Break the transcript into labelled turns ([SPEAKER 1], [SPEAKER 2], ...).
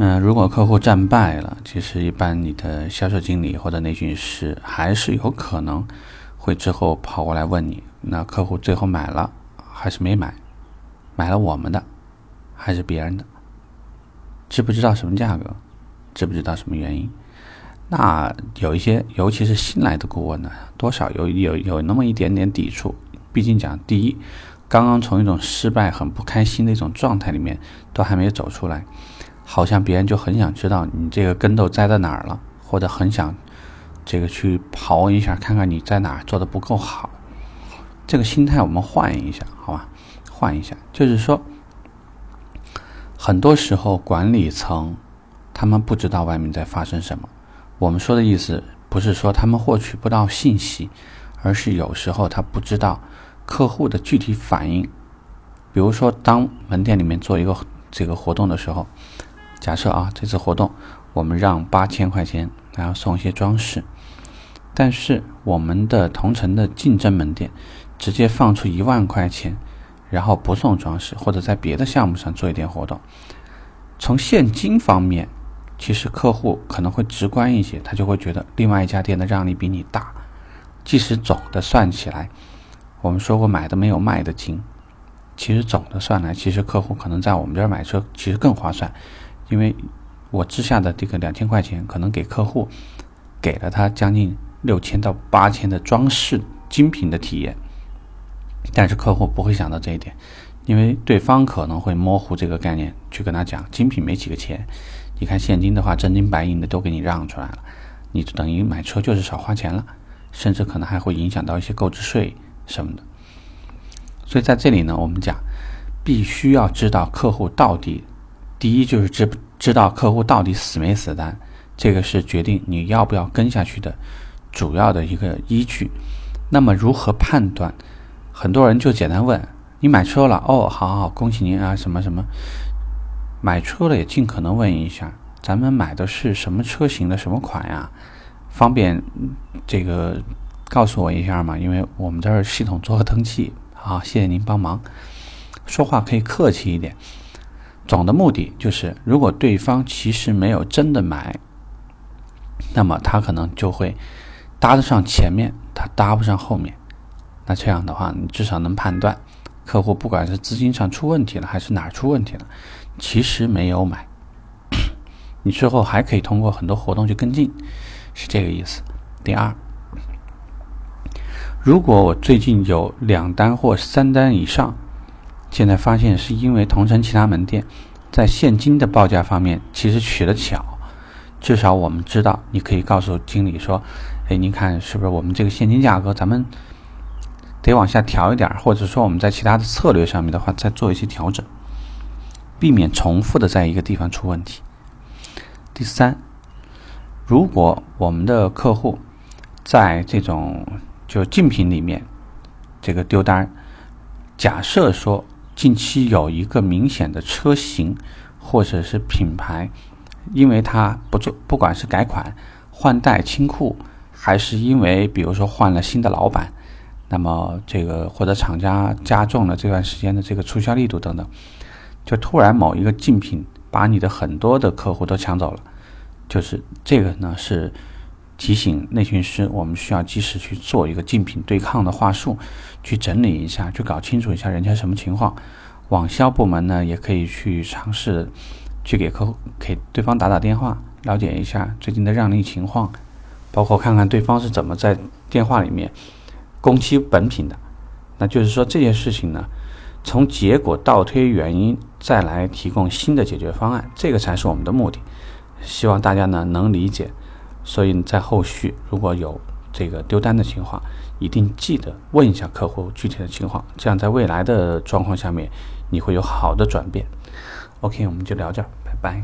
[SPEAKER 1] 嗯，如果客户战败了，其实一般你的销售经理或者内训师还是有可能会之后跑过来问你，那客户最后买了还是没买？买了我们的还是别人的？知不知道什么价格？知不知道什么原因？那有一些，尤其是新来的顾问呢，多少有有有那么一点点抵触。毕竟讲，第一，刚刚从一种失败、很不开心的一种状态里面，都还没有走出来。好像别人就很想知道你这个跟头栽在哪儿了，或者很想这个去刨一下，看看你在哪儿做的不够好。这个心态我们换一下，好吧？换一下，就是说，很多时候管理层他们不知道外面在发生什么。我们说的意思不是说他们获取不到信息，而是有时候他不知道客户的具体反应。比如说，当门店里面做一个这个活动的时候。假设啊，这次活动我们让八千块钱，然后送一些装饰，但是我们的同城的竞争门店直接放出一万块钱，然后不送装饰，或者在别的项目上做一点活动。从现金方面，其实客户可能会直观一些，他就会觉得另外一家店的让利比你大。即使总的算起来，我们说过买的没有卖的精，其实总的算来，其实客户可能在我们这儿买车其实更划算。因为我之下的这个两千块钱，可能给客户给了他将近六千到八千的装饰精品的体验，但是客户不会想到这一点，因为对方可能会模糊这个概念，去跟他讲精品没几个钱，你看现金的话，真金白银的都给你让出来了，你等于买车就是少花钱了，甚至可能还会影响到一些购置税什么的。所以在这里呢，我们讲必须要知道客户到底。第一就是知知道客户到底死没死单，这个是决定你要不要跟下去的主要的一个依据。那么如何判断？很多人就简单问：你买车了？哦，好好，恭喜您啊！什么什么？买车了也尽可能问一下，咱们买的是什么车型的什么款呀？方便这个告诉我一下吗？因为我们这儿系统做个登记。好，谢谢您帮忙。说话可以客气一点。总的目的就是，如果对方其实没有真的买，那么他可能就会搭得上前面，他搭不上后面。那这样的话，你至少能判断客户不管是资金上出问题了，还是哪出问题了，其实没有买。你之后还可以通过很多活动去跟进，是这个意思。第二，如果我最近有两单或三单以上。现在发现是因为同城其他门店在现金的报价方面其实取了巧，至少我们知道，你可以告诉经理说：“哎，您看是不是我们这个现金价格咱们得往下调一点，或者说我们在其他的策略上面的话再做一些调整，避免重复的在一个地方出问题。”第三，如果我们的客户在这种就竞品里面这个丢单，假设说。近期有一个明显的车型或者是品牌，因为它不做，不管是改款、换代、清库，还是因为比如说换了新的老板，那么这个或者厂家加重了这段时间的这个促销力度等等，就突然某一个竞品把你的很多的客户都抢走了，就是这个呢是。提醒内训师，我们需要及时去做一个竞品对抗的话术，去整理一下，去搞清楚一下人家什么情况。网销部门呢，也可以去尝试去给客户、给对方打打电话，了解一下最近的让利情况，包括看看对方是怎么在电话里面攻击本品的。那就是说这件事情呢，从结果倒推原因，再来提供新的解决方案，这个才是我们的目的。希望大家呢能理解。所以在后续如果有这个丢单的情况，一定记得问一下客户具体的情况，这样在未来的状况下面你会有好的转变。OK，我们就聊这儿，拜拜。